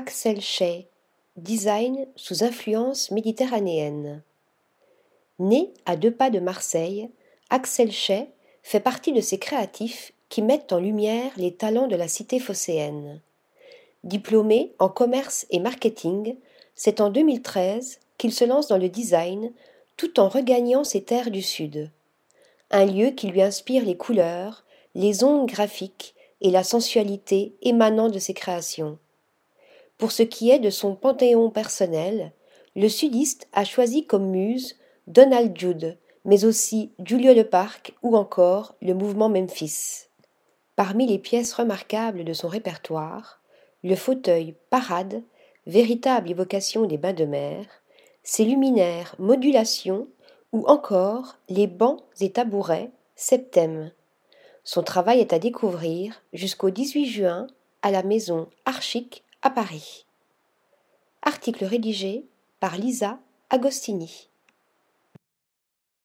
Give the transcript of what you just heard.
Axel Shay, design sous influence méditerranéenne. Né à deux pas de Marseille, Axel Shay fait partie de ces créatifs qui mettent en lumière les talents de la cité phocéenne. Diplômé en commerce et marketing, c'est en 2013 qu'il se lance dans le design tout en regagnant ses terres du Sud. Un lieu qui lui inspire les couleurs, les ondes graphiques et la sensualité émanant de ses créations. Pour ce qui est de son panthéon personnel, le sudiste a choisi comme muse Donald Judd, mais aussi Julio Le Parc ou encore le mouvement Memphis. Parmi les pièces remarquables de son répertoire, le fauteuil Parade, véritable évocation des bains de mer, ses luminaires Modulation ou encore les bancs et tabourets Septem. Son travail est à découvrir jusqu'au 18 juin à la maison Archic à Paris. Article rédigé par Lisa Agostini.